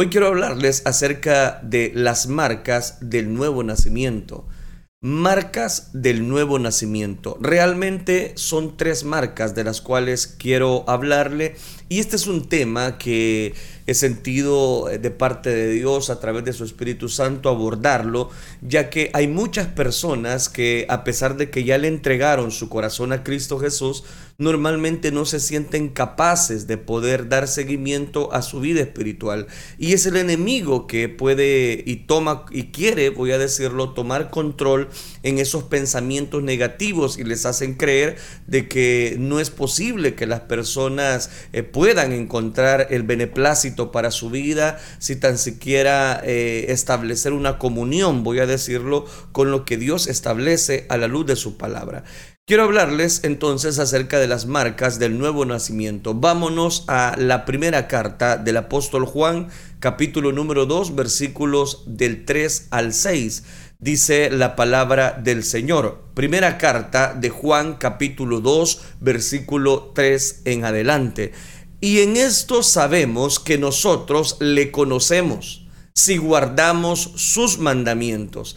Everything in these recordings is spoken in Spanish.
Hoy quiero hablarles acerca de las marcas del nuevo nacimiento. Marcas del nuevo nacimiento. Realmente son tres marcas de las cuales quiero hablarle y este es un tema que he sentido eh, de parte de Dios a través de su Espíritu Santo abordarlo, ya que hay muchas personas que a pesar de que ya le entregaron su corazón a Cristo Jesús, normalmente no se sienten capaces de poder dar seguimiento a su vida espiritual. Y es el enemigo que puede y toma y quiere, voy a decirlo, tomar control en esos pensamientos negativos y les hacen creer de que no es posible que las personas eh, puedan encontrar el beneplácito para su vida, si tan siquiera eh, establecer una comunión, voy a decirlo, con lo que Dios establece a la luz de su palabra. Quiero hablarles entonces acerca de las marcas del nuevo nacimiento. Vámonos a la primera carta del apóstol Juan, capítulo número 2, versículos del 3 al 6 dice la palabra del Señor. Primera carta de Juan capítulo 2 versículo 3 en adelante. Y en esto sabemos que nosotros le conocemos si guardamos sus mandamientos.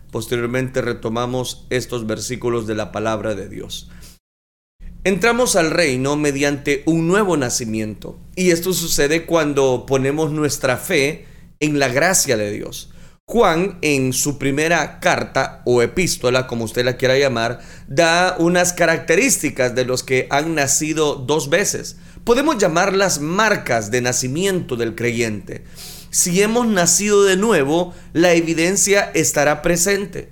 Posteriormente retomamos estos versículos de la palabra de Dios. Entramos al reino mediante un nuevo nacimiento. Y esto sucede cuando ponemos nuestra fe en la gracia de Dios. Juan en su primera carta o epístola, como usted la quiera llamar, da unas características de los que han nacido dos veces. Podemos llamarlas marcas de nacimiento del creyente. Si hemos nacido de nuevo, la evidencia estará presente.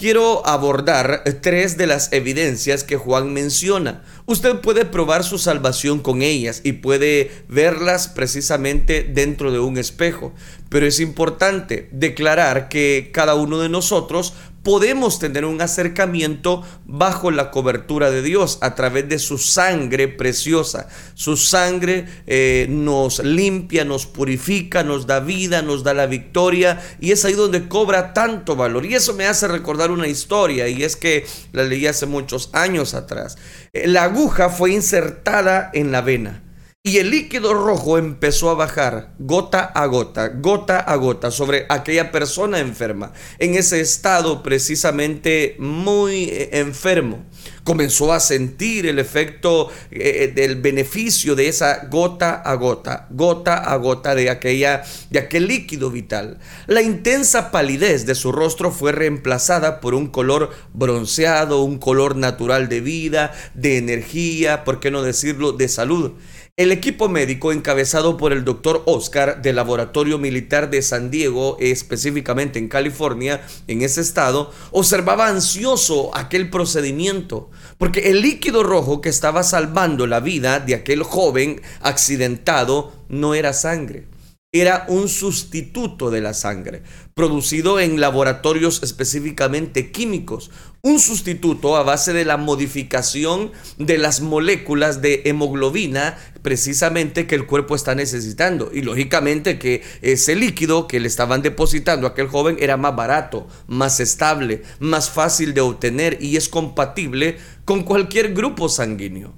Quiero abordar tres de las evidencias que Juan menciona. Usted puede probar su salvación con ellas y puede verlas precisamente dentro de un espejo. Pero es importante declarar que cada uno de nosotros podemos tener un acercamiento bajo la cobertura de Dios a través de su sangre preciosa. Su sangre eh, nos limpia, nos purifica, nos da vida, nos da la victoria y es ahí donde cobra tanto valor. Y eso me hace recordar una historia y es que la leí hace muchos años atrás. Eh, la aguja fue insertada en la vena y el líquido rojo empezó a bajar gota a gota, gota a gota sobre aquella persona enferma, en ese estado precisamente muy eh, enfermo. Comenzó a sentir el efecto eh, eh, del beneficio de esa gota a gota, gota a gota de, aquella, de aquel líquido vital. La intensa palidez de su rostro fue reemplazada por un color bronceado, un color natural de vida, de energía, por qué no decirlo, de salud. El equipo médico encabezado por el doctor Oscar del Laboratorio Militar de San Diego, específicamente en California, en ese estado, observaba ansioso aquel procedimiento, porque el líquido rojo que estaba salvando la vida de aquel joven accidentado no era sangre era un sustituto de la sangre, producido en laboratorios específicamente químicos, un sustituto a base de la modificación de las moléculas de hemoglobina precisamente que el cuerpo está necesitando. Y lógicamente que ese líquido que le estaban depositando a aquel joven era más barato, más estable, más fácil de obtener y es compatible con cualquier grupo sanguíneo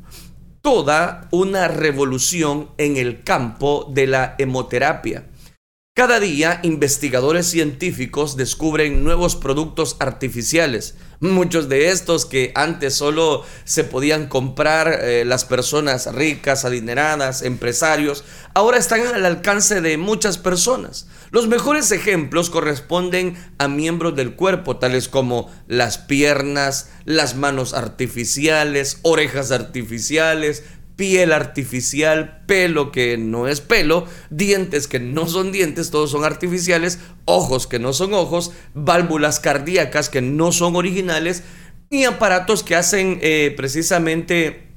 toda una revolución en el campo de la hemoterapia. Cada día investigadores científicos descubren nuevos productos artificiales, muchos de estos que antes solo se podían comprar eh, las personas ricas, adineradas, empresarios, ahora están al alcance de muchas personas. Los mejores ejemplos corresponden a miembros del cuerpo, tales como las piernas, las manos artificiales, orejas artificiales, piel artificial, pelo que no es pelo, dientes que no son dientes, todos son artificiales, ojos que no son ojos, válvulas cardíacas que no son originales y aparatos que hacen eh, precisamente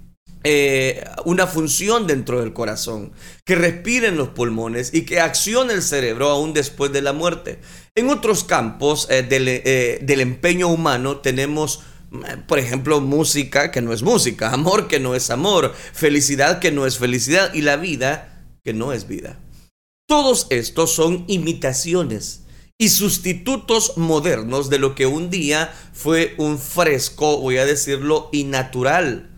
eh, una función dentro del corazón, que respire en los pulmones y que accione el cerebro aún después de la muerte. En otros campos eh, del empeño humano tenemos por ejemplo, música que no es música, amor que no es amor, felicidad que no es felicidad y la vida que no es vida. Todos estos son imitaciones y sustitutos modernos de lo que un día fue un fresco, voy a decirlo, innatural.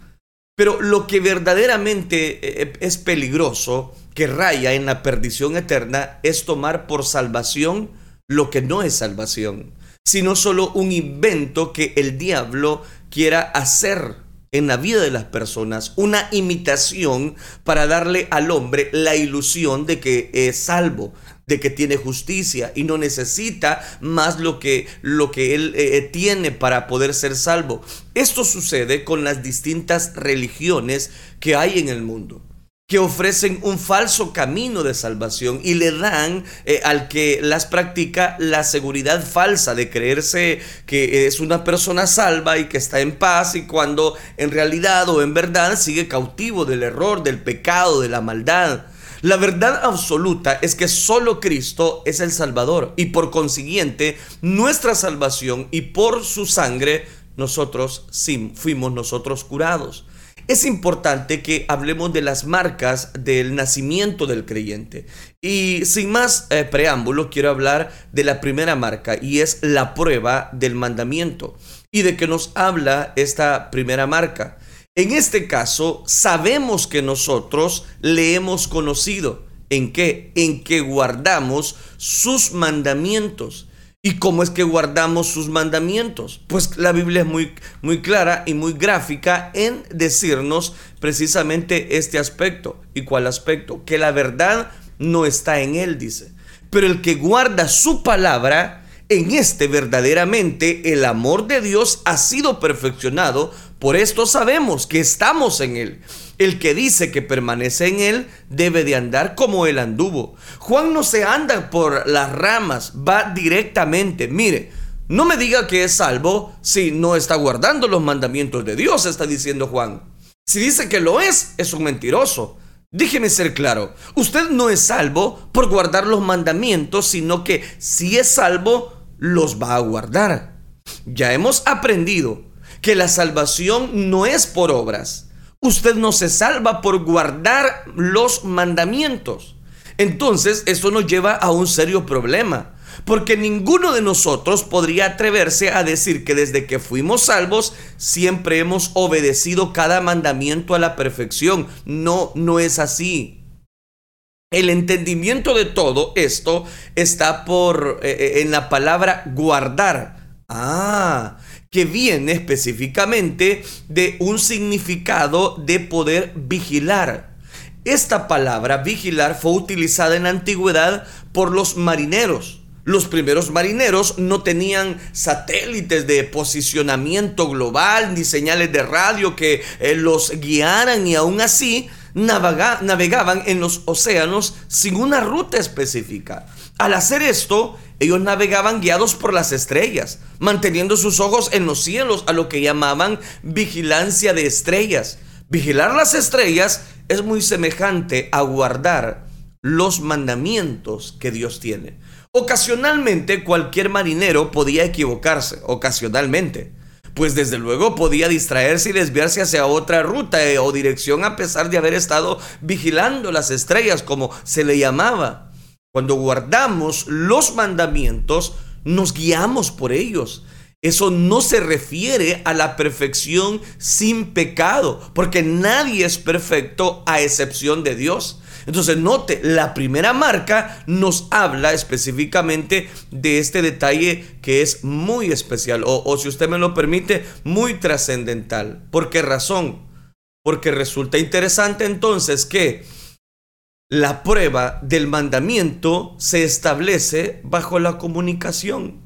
Pero lo que verdaderamente eh, es peligroso, que raya en la perdición eterna, es tomar por salvación lo que no es salvación, sino solo un invento que el diablo quiera hacer en la vida de las personas, una imitación para darle al hombre la ilusión de que es salvo, de que tiene justicia y no necesita más lo que, lo que él eh, eh, tiene para poder ser salvo. Esto sucede con las distintas religiones que hay en el mundo que ofrecen un falso camino de salvación y le dan eh, al que las practica la seguridad falsa de creerse que es una persona salva y que está en paz y cuando en realidad o en verdad sigue cautivo del error, del pecado, de la maldad. La verdad absoluta es que solo Cristo es el Salvador y por consiguiente nuestra salvación y por su sangre nosotros sí, fuimos nosotros curados. Es importante que hablemos de las marcas del nacimiento del creyente. Y sin más eh, preámbulo, quiero hablar de la primera marca y es la prueba del mandamiento. ¿Y de qué nos habla esta primera marca? En este caso, sabemos que nosotros le hemos conocido. ¿En qué? En que guardamos sus mandamientos. ¿Y cómo es que guardamos sus mandamientos? Pues la Biblia es muy, muy clara y muy gráfica en decirnos precisamente este aspecto. ¿Y cuál aspecto? Que la verdad no está en él, dice. Pero el que guarda su palabra, en este verdaderamente el amor de Dios ha sido perfeccionado, por esto sabemos que estamos en Él. El que dice que permanece en Él debe de andar como Él anduvo. Juan no se anda por las ramas, va directamente. Mire, no me diga que es salvo si no está guardando los mandamientos de Dios, está diciendo Juan. Si dice que lo es, es un mentiroso. Déjeme ser claro, usted no es salvo por guardar los mandamientos, sino que si es salvo, los va a guardar. Ya hemos aprendido que la salvación no es por obras. Usted no se salva por guardar los mandamientos. Entonces, eso nos lleva a un serio problema. Porque ninguno de nosotros podría atreverse a decir que desde que fuimos salvos siempre hemos obedecido cada mandamiento a la perfección. No, no es así. El entendimiento de todo esto está por eh, eh, en la palabra guardar. Ah, que viene específicamente de un significado de poder vigilar. Esta palabra vigilar fue utilizada en la antigüedad por los marineros. Los primeros marineros no tenían satélites de posicionamiento global ni señales de radio que eh, los guiaran y aún así navegaban en los océanos sin una ruta específica. Al hacer esto, ellos navegaban guiados por las estrellas, manteniendo sus ojos en los cielos, a lo que llamaban vigilancia de estrellas. Vigilar las estrellas es muy semejante a guardar los mandamientos que Dios tiene. Ocasionalmente cualquier marinero podía equivocarse, ocasionalmente pues desde luego podía distraerse y desviarse hacia otra ruta eh, o dirección a pesar de haber estado vigilando las estrellas, como se le llamaba. Cuando guardamos los mandamientos, nos guiamos por ellos. Eso no se refiere a la perfección sin pecado, porque nadie es perfecto a excepción de Dios. Entonces, note, la primera marca nos habla específicamente de este detalle que es muy especial, o, si usted me lo permite, muy trascendental. ¿Por qué razón? Porque resulta interesante entonces que la prueba del mandamiento se establece bajo la comunicación,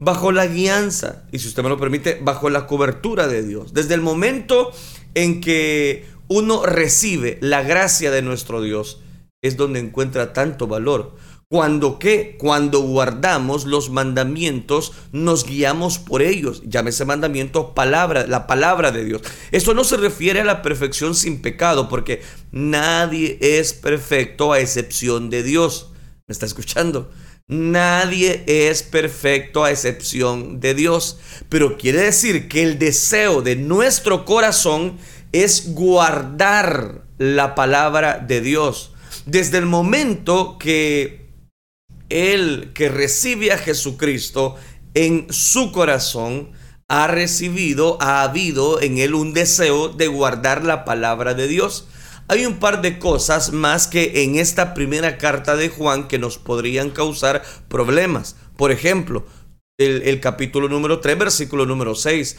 bajo la guianza, y si usted me lo permite, bajo la cobertura de Dios. Desde el momento en que uno recibe la gracia de nuestro Dios, es donde encuentra tanto valor. Cuando qué? Cuando guardamos los mandamientos, nos guiamos por ellos. Llámese mandamiento palabra, la palabra de Dios. Eso no se refiere a la perfección sin pecado, porque nadie es perfecto a excepción de Dios. ¿Me está escuchando? Nadie es perfecto a excepción de Dios. Pero quiere decir que el deseo de nuestro corazón es guardar la palabra de Dios. Desde el momento que el que recibe a Jesucristo en su corazón, ha recibido, ha habido en él un deseo de guardar la palabra de Dios. Hay un par de cosas más que en esta primera carta de Juan que nos podrían causar problemas. Por ejemplo, el, capítulo número 3, versículo número 6.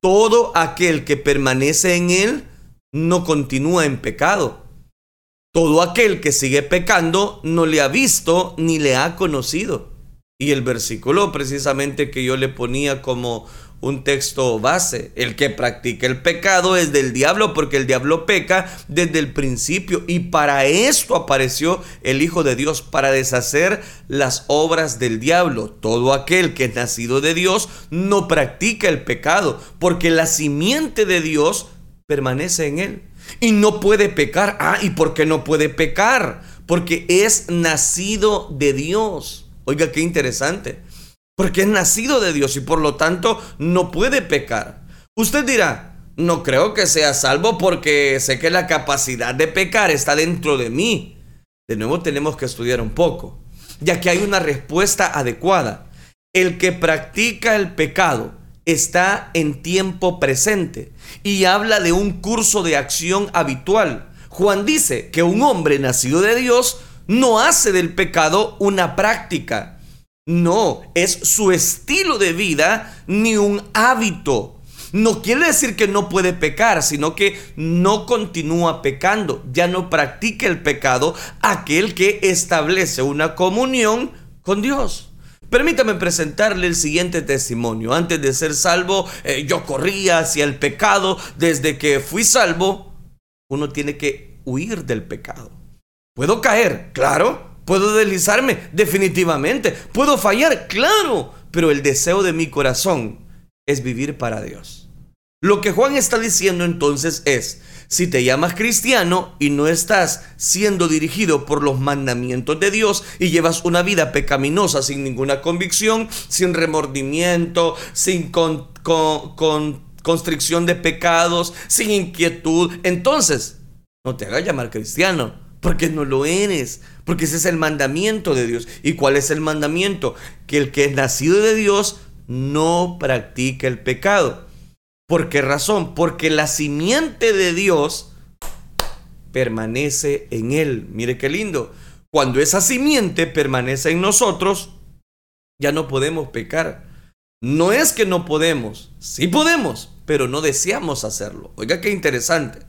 Todo aquel que permanece en él no continúa en pecado. Todo aquel que sigue pecando no le ha visto ni le ha conocido. Y el versículo precisamente que yo le ponía como un texto base, el que practica el pecado es del diablo porque el diablo peca desde el principio y para esto apareció el Hijo de Dios, para deshacer las obras del diablo. Todo aquel que es nacido de Dios no practica el pecado porque la simiente de Dios permanece en él y no puede pecar. Ah, ¿y por qué no puede pecar? Porque es nacido de Dios. Oiga, qué interesante. Porque es nacido de Dios y por lo tanto no puede pecar. Usted dirá, no creo que sea salvo porque sé que la capacidad de pecar está dentro de mí. De nuevo tenemos que estudiar un poco, ya que hay una respuesta adecuada. El que practica el pecado está en tiempo presente y habla de un curso de acción habitual. Juan dice que un hombre nacido de Dios no hace del pecado una práctica. No, es su estilo de vida ni un hábito. No quiere decir que no puede pecar, sino que no continúa pecando. Ya no practica el pecado aquel que establece una comunión con Dios. Permítame presentarle el siguiente testimonio. Antes de ser salvo, eh, yo corría hacia el pecado. Desde que fui salvo, uno tiene que huir del pecado. ¿Puedo caer? Claro. ¿Puedo deslizarme? Definitivamente. ¿Puedo fallar? Claro. Pero el deseo de mi corazón es vivir para Dios. Lo que Juan está diciendo entonces es, si te llamas cristiano y no estás siendo dirigido por los mandamientos de Dios y llevas una vida pecaminosa sin ninguna convicción, sin remordimiento, sin con, constricción de pecados, sin inquietud, entonces no te hagas llamar cristiano, porque no lo eres, porque ese es el mandamiento de Dios. ¿Y cuál es el mandamiento? Que el que es nacido de Dios no practica el pecado. ¿Por qué razón? Porque la simiente de Dios permanece en él. Mire qué lindo. Cuando esa simiente permanece en nosotros, ya no podemos pecar. No es que no podemos, sí podemos, pero no deseamos hacerlo. Oiga qué interesante.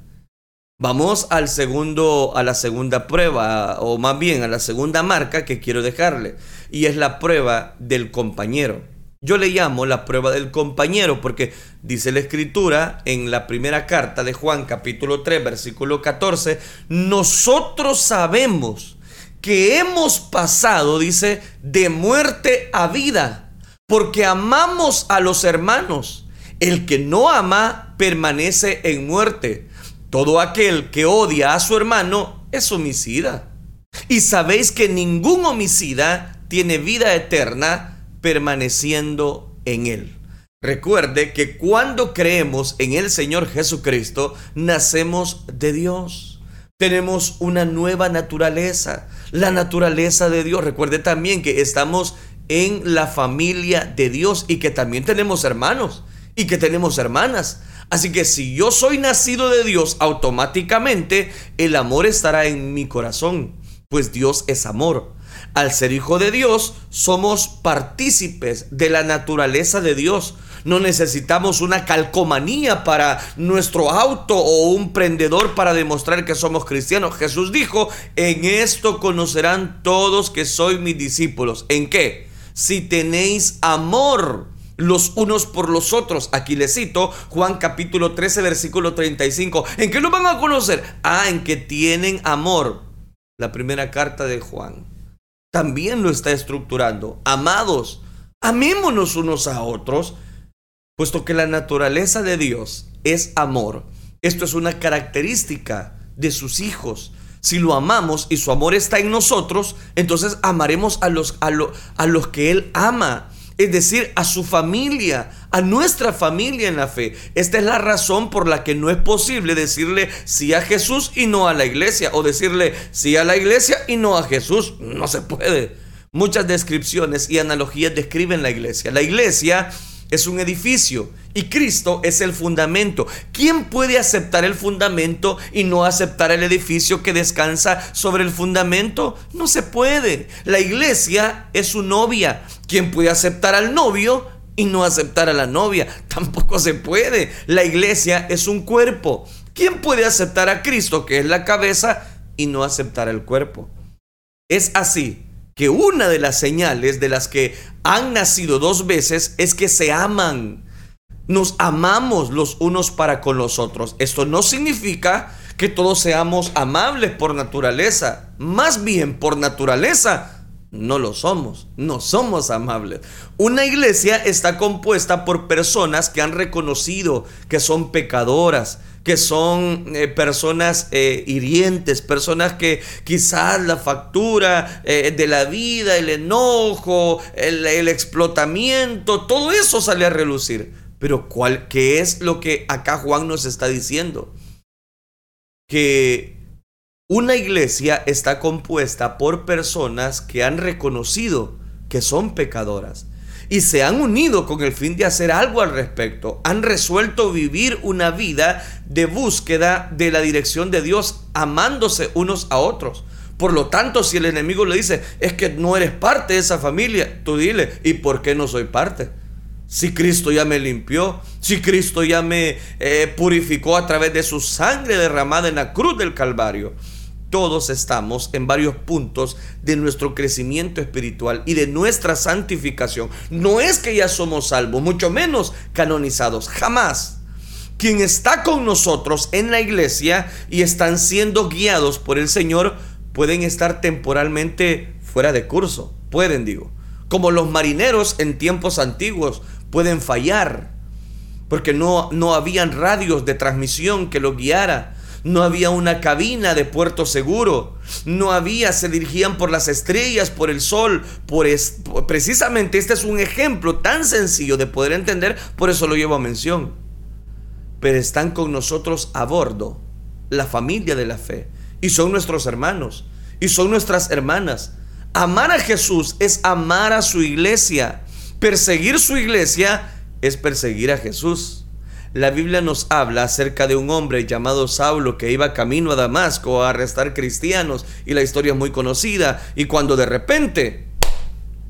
Vamos al segundo, a la segunda prueba, o más bien a la segunda marca que quiero dejarle, y es la prueba del compañero. Yo le llamo la prueba del compañero porque dice la escritura en la primera carta de Juan capítulo 3 versículo 14, nosotros sabemos que hemos pasado, dice, de muerte a vida, porque amamos a los hermanos. El que no ama permanece en muerte. Todo aquel que odia a su hermano es homicida. Y sabéis que ningún homicida tiene vida eterna permaneciendo en Él. Recuerde que cuando creemos en el Señor Jesucristo, nacemos de Dios. Tenemos una nueva naturaleza, la naturaleza de Dios. Recuerde también que estamos en la familia de Dios y que también tenemos hermanos y que tenemos hermanas. Así que si yo soy nacido de Dios, automáticamente el amor estará en mi corazón, pues Dios es amor. Al ser hijo de Dios, somos partícipes de la naturaleza de Dios. No necesitamos una calcomanía para nuestro auto o un prendedor para demostrar que somos cristianos. Jesús dijo, en esto conocerán todos que sois mis discípulos. ¿En qué? Si tenéis amor los unos por los otros. Aquí les cito Juan capítulo 13, versículo 35. ¿En qué lo van a conocer? Ah, en que tienen amor. La primera carta de Juan también lo está estructurando. Amados, amémonos unos a otros, puesto que la naturaleza de Dios es amor. Esto es una característica de sus hijos. Si lo amamos y su amor está en nosotros, entonces amaremos a los, a, a los que Él ama es decir, a su familia, a nuestra familia en la fe. Esta es la razón por la que no es posible decirle sí a Jesús y no a la iglesia, o decirle sí a la iglesia y no a Jesús. No se puede. Muchas descripciones y analogías describen la iglesia. La iglesia es un edificio y Cristo es el fundamento. ¿Quién puede aceptar el fundamento y no aceptar el edificio que descansa sobre el fundamento? No se puede. La iglesia es su novia. ¿Quién puede aceptar al novio y no aceptar a la novia? Tampoco se puede. La iglesia es un cuerpo. ¿Quién puede aceptar a Cristo, que es la cabeza, y no aceptar al cuerpo? Es así que una de las señales de las que han nacido dos veces es que se aman. Nos amamos los unos para con los otros. Esto no significa que todos seamos amables por naturaleza. Más bien por naturaleza no lo somos, no somos amables. Una iglesia está compuesta por personas que han reconocido que son pecadoras, que son eh, personas eh, hirientes, personas que quizás la factura eh, de la vida, el enojo, el, el, explotamiento, todo eso sale a relucir. Pero ¿cuál, ¿qué es lo que acá Juan nos está diciendo? Que una iglesia está compuesta por personas que han reconocido que son pecadoras y se han unido con el fin de hacer algo al respecto. Han resuelto vivir una vida de búsqueda de la dirección de Dios, amándose unos a otros. Por lo tanto, si el enemigo le dice, es que no eres parte de esa familia, tú dile, ¿y por qué no soy parte? Si Cristo ya me limpió, si Cristo ya me eh, purificó a través de su sangre derramada en la cruz del Calvario todos estamos en varios puntos de nuestro crecimiento espiritual y de nuestra santificación. No es que ya somos salvos, mucho menos canonizados, jamás. Quien está con nosotros en la iglesia y están siendo guiados por el Señor pueden estar temporalmente fuera de curso, pueden digo. Como los marineros en tiempos antiguos pueden fallar porque no, no habían radios de transmisión que los guiara no había una cabina de puerto seguro, no había, se dirigían por las estrellas, por el sol, por precisamente este es un ejemplo tan sencillo de poder entender, por eso lo llevo a mención. Pero están con nosotros a bordo, la familia de la fe, y son nuestros hermanos, y son nuestras hermanas. Amar a Jesús es amar a su iglesia. Perseguir su iglesia es perseguir a Jesús. La Biblia nos habla acerca de un hombre llamado Saulo que iba camino a Damasco a arrestar cristianos y la historia es muy conocida y cuando de repente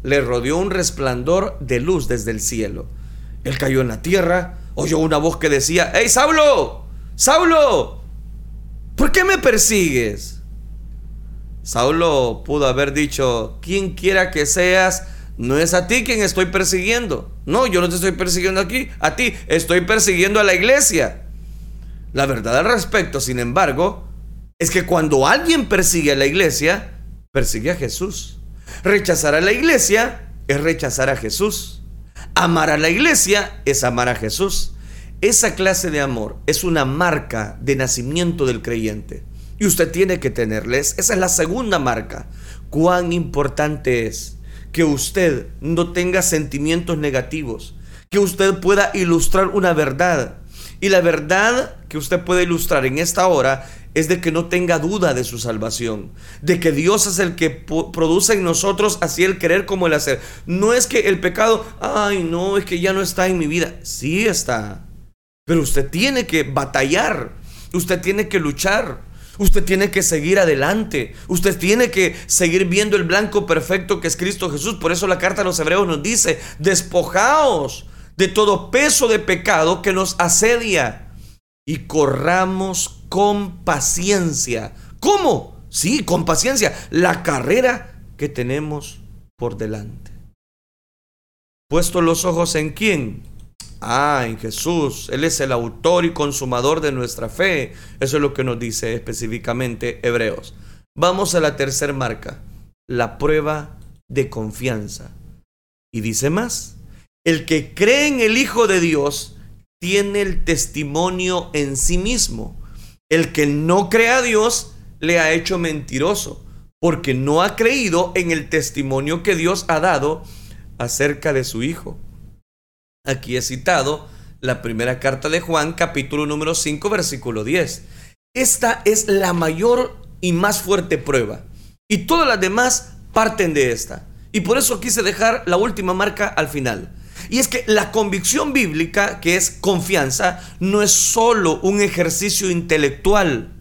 le rodeó un resplandor de luz desde el cielo. Él cayó en la tierra, oyó una voz que decía, ¡Hey Saulo! ¡Saulo! ¿Por qué me persigues? Saulo pudo haber dicho, quien quiera que seas, no es a ti quien estoy persiguiendo. No, yo no te estoy persiguiendo aquí, a ti, estoy persiguiendo a la iglesia. La verdad al respecto, sin embargo, es que cuando alguien persigue a la iglesia, persigue a Jesús. Rechazar a la iglesia es rechazar a Jesús. Amar a la iglesia es amar a Jesús. Esa clase de amor es una marca de nacimiento del creyente. Y usted tiene que tenerles. Esa es la segunda marca. Cuán importante es que usted no tenga sentimientos negativos, que usted pueda ilustrar una verdad. Y la verdad que usted puede ilustrar en esta hora es de que no tenga duda de su salvación, de que Dios es el que produce en nosotros así el querer como el hacer. No es que el pecado, ay, no, es que ya no está en mi vida. Sí está. Pero usted tiene que batallar, usted tiene que luchar. Usted tiene que seguir adelante. Usted tiene que seguir viendo el blanco perfecto que es Cristo Jesús. Por eso la carta a los hebreos nos dice, despojaos de todo peso de pecado que nos asedia y corramos con paciencia. ¿Cómo? Sí, con paciencia. La carrera que tenemos por delante. Puesto los ojos en quién? Ah, en Jesús. Él es el autor y consumador de nuestra fe. Eso es lo que nos dice específicamente Hebreos. Vamos a la tercera marca. la prueba de confianza. Y dice más, el que cree en el Hijo de Dios tiene el testimonio en sí mismo. El que no cree a Dios le ha hecho mentiroso, porque no ha creído en el testimonio que Dios ha dado acerca de su Hijo. Aquí he citado la primera carta de Juan, capítulo número 5, versículo 10. Esta es la mayor y más fuerte prueba. Y todas las demás parten de esta. Y por eso quise dejar la última marca al final. Y es que la convicción bíblica, que es confianza, no es solo un ejercicio intelectual.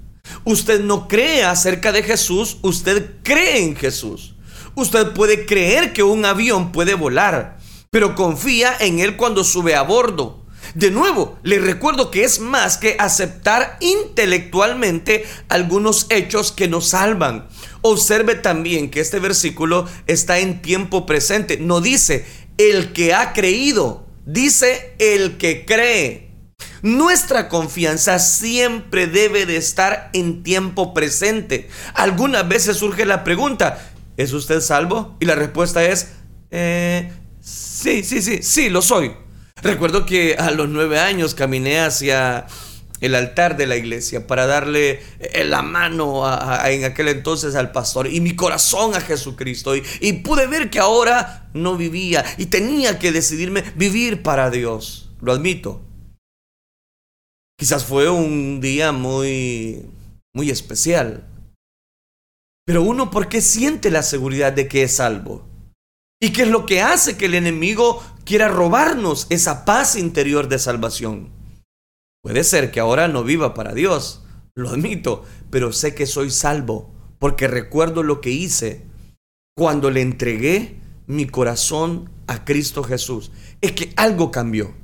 Usted no cree acerca de Jesús, usted cree en Jesús. Usted puede creer que un avión puede volar, pero confía en él cuando sube a bordo. De nuevo, le recuerdo que es más que aceptar intelectualmente algunos hechos que nos salvan. Observe también que este versículo está en tiempo presente. No dice el que ha creído, dice el que cree. Nuestra confianza siempre debe de estar en tiempo presente. Algunas veces surge la pregunta, ¿es usted salvo? Y la respuesta es, eh, sí, sí, sí, sí, lo soy. Recuerdo que a los nueve años caminé hacia el altar de la iglesia para darle eh, la mano en aquel entonces al pastor y mi corazón a Jesucristo y, y pude ver que ahora no vivía y tenía que decidirme vivir para Dios, lo admito. Quizás fue un día muy, muy especial. Pero uno, ¿por qué siente la seguridad de que es salvo? ¿Y qué es lo que hace que el enemigo quiera robarnos esa paz interior de salvación? Puede ser que ahora no viva para Dios, lo admito, pero sé que soy salvo porque recuerdo lo que hice cuando le entregué mi corazón a Cristo Jesús. Es que algo cambió.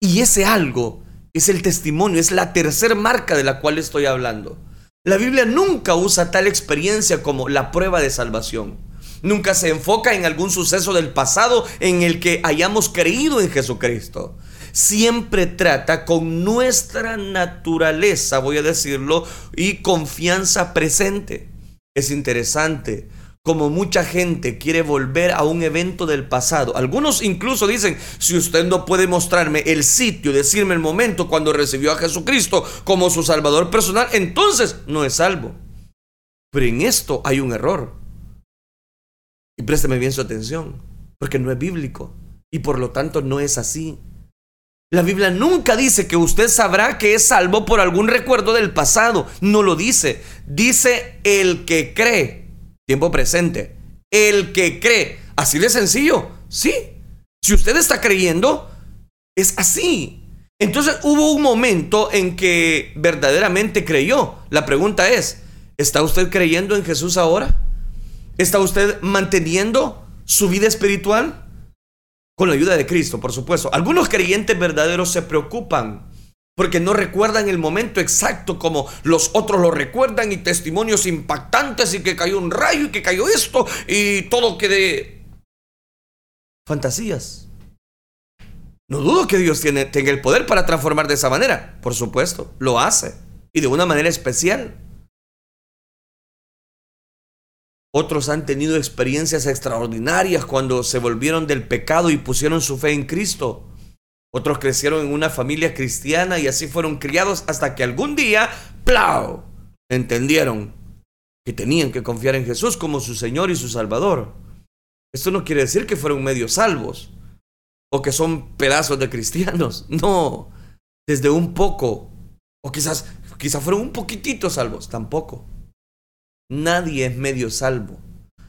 Y ese algo es el testimonio, es la tercera marca de la cual estoy hablando. La Biblia nunca usa tal experiencia como la prueba de salvación. Nunca se enfoca en algún suceso del pasado en el que hayamos creído en Jesucristo. Siempre trata con nuestra naturaleza, voy a decirlo, y confianza presente. Es interesante como mucha gente quiere volver a un evento del pasado. Algunos incluso dicen, si usted no puede mostrarme el sitio, decirme el momento cuando recibió a Jesucristo como su Salvador personal, entonces no es salvo. Pero en esto hay un error. Y présteme bien su atención, porque no es bíblico y por lo tanto no es así. La Biblia nunca dice que usted sabrá que es salvo por algún recuerdo del pasado. No lo dice. Dice el que cree. Tiempo presente. El que cree. Así de sencillo. Sí. Si usted está creyendo, es así. Entonces hubo un momento en que verdaderamente creyó. La pregunta es, ¿está usted creyendo en Jesús ahora? ¿Está usted manteniendo su vida espiritual? Con la ayuda de Cristo, por supuesto. Algunos creyentes verdaderos se preocupan porque no recuerdan el momento exacto como los otros lo recuerdan y testimonios impactantes y que cayó un rayo y que cayó esto y todo que de fantasías. No dudo que Dios tiene, tenga el poder para transformar de esa manera. Por supuesto, lo hace. Y de una manera especial. Otros han tenido experiencias extraordinarias cuando se volvieron del pecado y pusieron su fe en Cristo. Otros crecieron en una familia cristiana y así fueron criados hasta que algún día, ¡plau! entendieron que tenían que confiar en Jesús como su Señor y su Salvador. Esto no quiere decir que fueron medio salvos o que son pedazos de cristianos. No, desde un poco, o quizás, quizás fueron un poquitito salvos, tampoco. Nadie es medio salvo.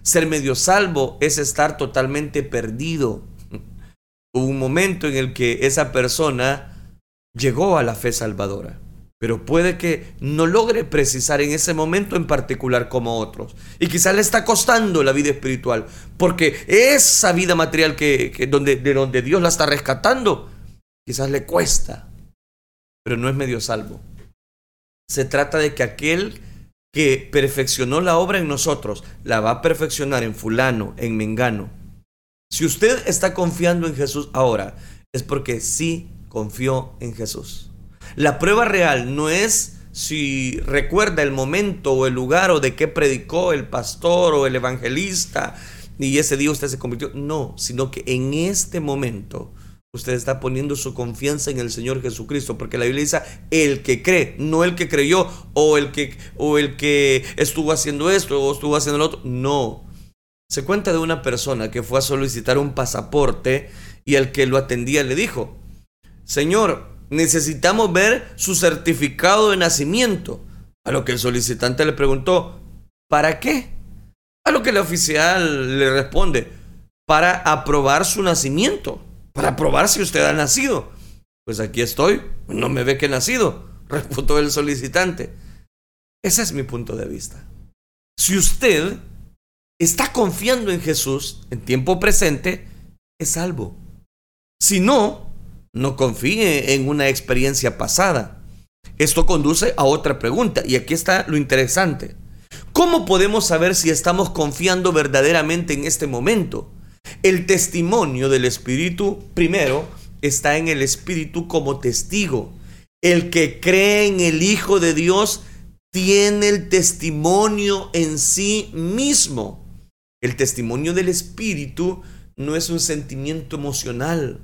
Ser medio salvo es estar totalmente perdido. Hubo un momento en el que esa persona llegó a la fe salvadora, pero puede que no logre precisar en ese momento en particular como otros. Y quizás le está costando la vida espiritual, porque esa vida material que, donde, de donde Dios la está rescatando, quizás le cuesta, pero no es medio salvo. Se trata de que aquel que perfeccionó la obra en nosotros, la va a perfeccionar en fulano, en mengano. Si usted está confiando en Jesús ahora, es porque sí confió en Jesús. La prueba real no es si recuerda el momento o el lugar o de qué predicó el pastor o el evangelista y ese día usted se convirtió. No, sino que en este momento usted está poniendo su confianza en el Señor Jesucristo, porque la Biblia dice el que cree, no el que creyó o el que, o el que estuvo haciendo esto o estuvo haciendo lo otro. No. Se cuenta de una persona que fue a solicitar un pasaporte y el que lo atendía le dijo, Señor, necesitamos ver su certificado de nacimiento. A lo que el solicitante le preguntó, ¿para qué? A lo que el oficial le responde, para aprobar su nacimiento, para probar si usted ha nacido. Pues aquí estoy, no me ve que he nacido, refutó el solicitante. Ese es mi punto de vista. Si usted está confiando en Jesús en tiempo presente, es salvo. Si no, no confíe en una experiencia pasada. Esto conduce a otra pregunta y aquí está lo interesante. ¿Cómo podemos saber si estamos confiando verdaderamente en este momento? El testimonio del Espíritu, primero, está en el Espíritu como testigo. El que cree en el Hijo de Dios tiene el testimonio en sí mismo. El testimonio del Espíritu no es un sentimiento emocional.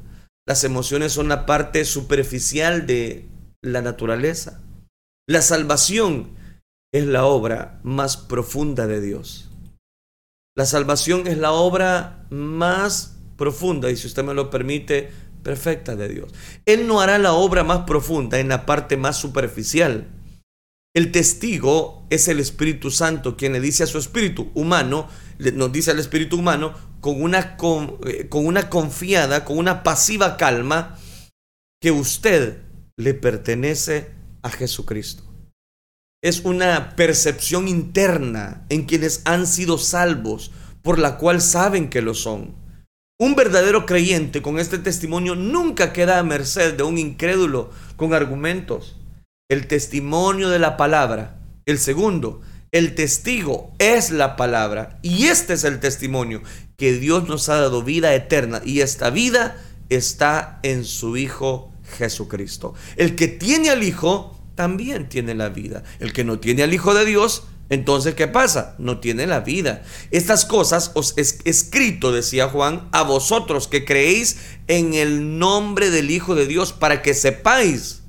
Las emociones son la parte superficial de la naturaleza. La salvación es la obra más profunda de Dios. La salvación es la obra más profunda y si usted me lo permite, perfecta de Dios. Él no hará la obra más profunda en la parte más superficial. El testigo es el Espíritu Santo quien le dice a su espíritu humano, nos dice al espíritu humano, con una, con, eh, con una confiada, con una pasiva calma, que usted le pertenece a Jesucristo. Es una percepción interna en quienes han sido salvos, por la cual saben que lo son. Un verdadero creyente con este testimonio nunca queda a merced de un incrédulo con argumentos. El testimonio de la palabra. El segundo, el testigo es la palabra y este es el testimonio que Dios nos ha dado vida eterna y esta vida está en su Hijo Jesucristo. El que tiene al Hijo también tiene la vida. El que no tiene al Hijo de Dios, entonces ¿qué pasa? No tiene la vida. Estas cosas os es escrito, decía Juan, a vosotros que creéis en el nombre del Hijo de Dios para que sepáis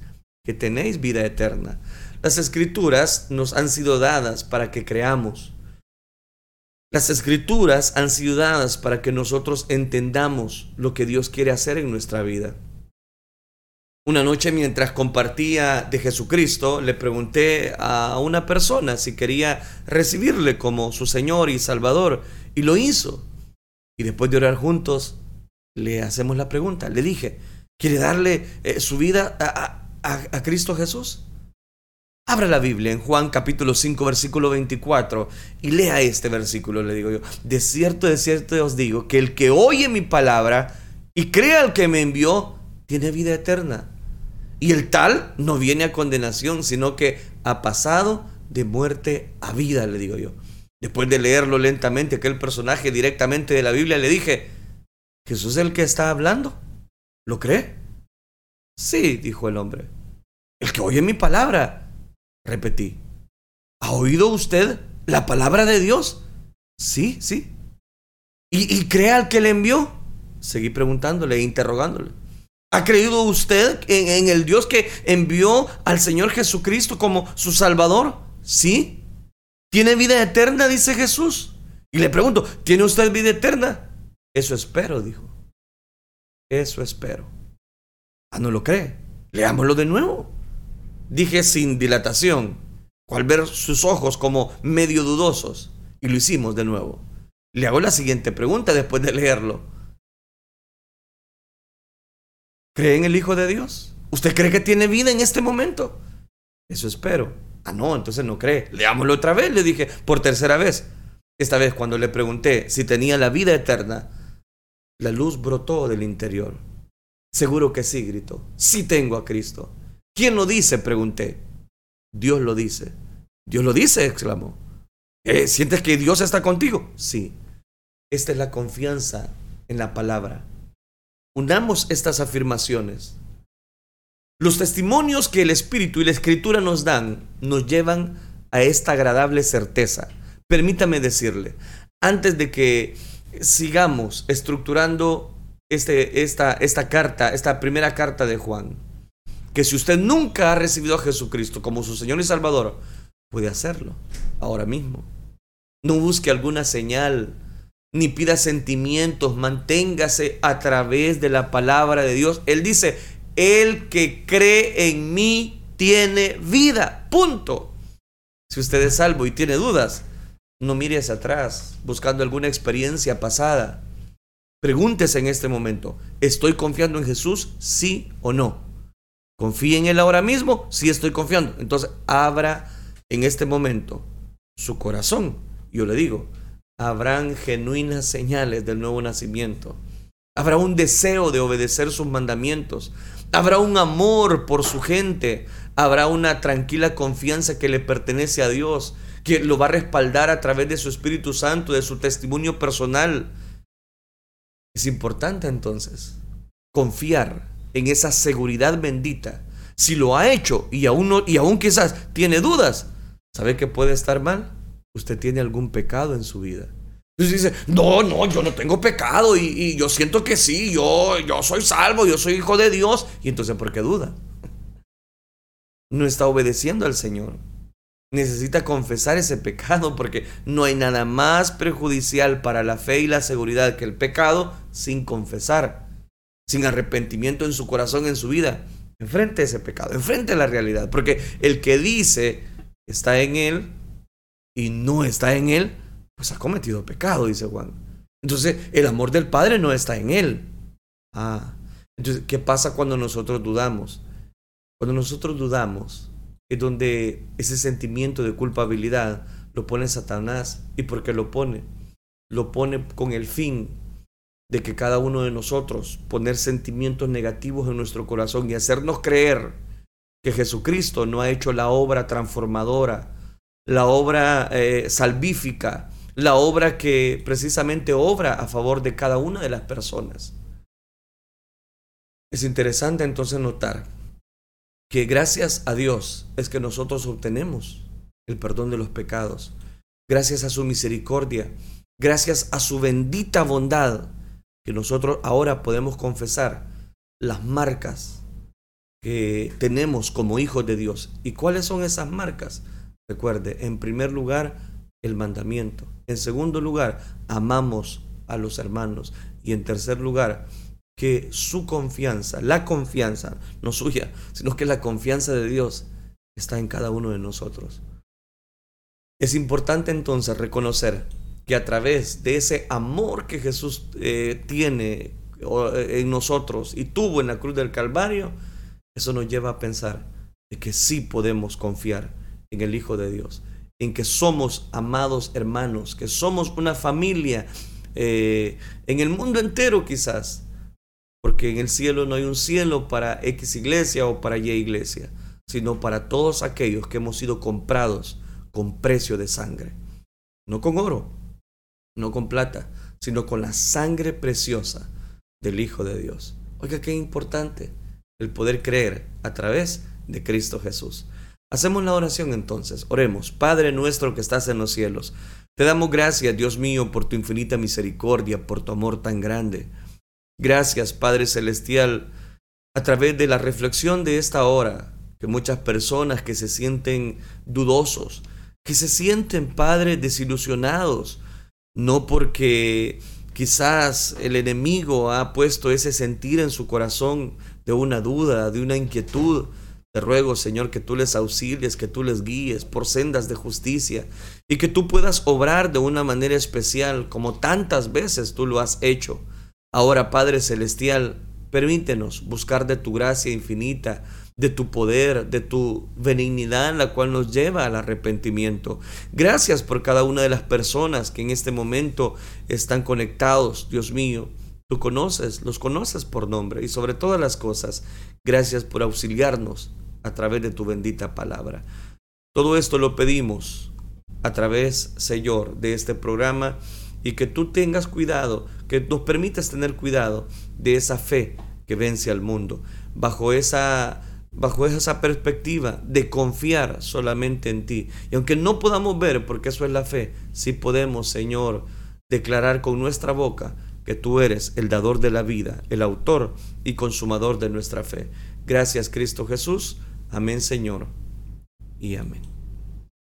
que tenéis vida eterna. Las escrituras nos han sido dadas para que creamos. Las escrituras han sido dadas para que nosotros entendamos lo que Dios quiere hacer en nuestra vida. Una noche mientras compartía de Jesucristo, le pregunté a una persona si quería recibirle como su Señor y Salvador, y lo hizo. Y después de orar juntos, le hacemos la pregunta. Le dije, ¿quiere darle eh, su vida a, a Cristo Jesús? Abra la Biblia en Juan capítulo 5 versículo 24 y lea este versículo, le digo yo. De cierto, de cierto os digo que el que oye mi palabra y crea al que me envió, tiene vida eterna. Y el tal no viene a condenación, sino que ha pasado de muerte a vida, le digo yo. Después de leerlo lentamente, aquel personaje directamente de la Biblia, le dije, Jesús es el que está hablando. ¿Lo cree? Sí, dijo el hombre. El que oye mi palabra Repetí. ¿Ha oído usted la palabra de Dios? Sí, sí. ¿Y, cree al que le envió? Seguí preguntándole e interrogándole. ¿Ha creído usted en, el Dios que envió al Señor Jesucristo como su Salvador? Sí. ¿Tiene vida eterna? Dice Jesús. Y le pregunto, ¿tiene usted vida eterna? Eso espero, dijo. Eso espero. Ah, ¿no lo cree? Leámoslo de nuevo. Dije sin dilatación, cual ver sus ojos como medio dudosos, y lo hicimos de nuevo. Le hago la siguiente pregunta después de leerlo. ¿Cree en el Hijo de Dios? ¿Usted cree que tiene vida en este momento? Eso espero. Ah, no, entonces no cree. Leámoslo otra vez, le dije, por tercera vez. Esta vez cuando le pregunté si tenía la vida eterna, la luz brotó del interior. Seguro que sí, gritó. Sí tengo a Cristo. ¿Quién lo dice? Pregunté. Dios lo dice. Dios lo dice, exclamó. Eh, ¿Sientes que Dios está contigo? Sí. Esta es la confianza en la palabra. Unamos estas afirmaciones. Los testimonios que el Espíritu y la Escritura nos dan nos llevan a esta agradable certeza. Permítame decirle, antes de que sigamos estructurando este, esta, esta carta, esta primera carta de Juan, que si usted nunca ha recibido a Jesucristo como su Señor y Salvador, puede hacerlo ahora mismo. No busque alguna señal, ni pida sentimientos, manténgase a través de la palabra de Dios. Él dice, el que cree en mí tiene vida, punto. Si usted es salvo y tiene dudas, no mire hacia atrás buscando alguna experiencia pasada. Pregúntese en este momento, ¿estoy confiando en Jesús? Sí o no. ¿Confíe en Él ahora mismo? Sí estoy confiando. Entonces abra en este momento su corazón. Yo le digo, habrán genuinas señales del nuevo nacimiento. Habrá un deseo de obedecer sus mandamientos. Habrá un amor por su gente. Habrá una tranquila confianza que le pertenece a Dios, que lo va a respaldar a través de su Espíritu Santo, de su testimonio personal. Es importante entonces confiar en esa seguridad bendita. Si lo ha hecho y aún, no, y aún quizás tiene dudas, ¿sabe que puede estar mal? Usted tiene algún pecado en su vida. Entonces dice, no, no, yo no tengo pecado y, yo siento que sí, yo, yo soy salvo, yo soy hijo de Dios. Y entonces, ¿por qué duda? No está obedeciendo al Señor. Necesita confesar ese pecado porque no hay nada más perjudicial para la fe y la seguridad que el pecado sin confesar sin arrepentimiento en su corazón, en su vida, enfrente ese pecado, enfrente la realidad. Porque el que dice está en él y no está en él, pues ha cometido pecado, dice Juan. Entonces, el amor del Padre no está en él. Ah, entonces, ¿qué pasa cuando nosotros dudamos? Cuando nosotros dudamos, es donde ese sentimiento de culpabilidad lo pone Satanás. ¿Y por qué lo pone? Lo pone con el fin de que cada uno de nosotros poner sentimientos negativos en nuestro corazón y hacernos creer que Jesucristo no ha hecho la obra transformadora, la obra eh, salvífica, la obra que precisamente obra a favor de cada una de las personas. Es interesante entonces notar que gracias a Dios es que nosotros obtenemos el perdón de los pecados, gracias a su misericordia, gracias a su bendita bondad, que nosotros ahora podemos confesar las marcas que tenemos como hijos de Dios. ¿Y cuáles son esas marcas? Recuerde, en primer lugar, el mandamiento. En segundo lugar, amamos a los hermanos. Y en tercer lugar, que su confianza, la confianza, no suya, sino que la confianza de Dios está en cada uno de nosotros. Es importante entonces reconocer que a través de ese amor que Jesús eh, tiene eh, en nosotros y tuvo en la cruz del Calvario, eso nos lleva a pensar de que sí podemos confiar en el Hijo de Dios, en que somos amados hermanos, que somos una familia eh, en el mundo entero quizás, porque en el cielo no hay un cielo para X iglesia o para Y iglesia, sino para todos aquellos que hemos sido comprados con precio de sangre, no con oro, no con plata, sino con la sangre preciosa del Hijo de Dios. Oiga, qué importante el poder creer a través de Cristo Jesús. Hacemos la oración entonces, oremos. Padre nuestro que estás en los cielos, te damos gracias, Dios mío, por tu infinita misericordia, por tu amor tan grande. Gracias, Padre Celestial, a través de la reflexión de esta hora, que muchas personas que se sienten dudosos, que se sienten, Padre, desilusionados, no porque quizás el enemigo ha puesto ese sentir en su corazón de una duda, de una inquietud. Te ruego, Señor, que tú les auxilies, que tú les guíes por sendas de justicia y que tú puedas obrar de una manera especial como tantas veces tú lo has hecho. Ahora, Padre Celestial, permítenos buscar de tu gracia infinita de tu poder, de tu benignidad, la cual nos lleva al arrepentimiento. Gracias por cada una de las personas que en este momento están conectados, Dios mío. Tú conoces, los conoces por nombre y sobre todas las cosas, gracias por auxiliarnos a través de tu bendita palabra. Todo esto lo pedimos a través, Señor, de este programa y que tú tengas cuidado, que nos permitas tener cuidado de esa fe que vence al mundo, bajo esa bajo esa perspectiva de confiar solamente en ti. Y aunque no podamos ver, porque eso es la fe, sí podemos, Señor, declarar con nuestra boca que tú eres el dador de la vida, el autor y consumador de nuestra fe. Gracias Cristo Jesús. Amén Señor y amén.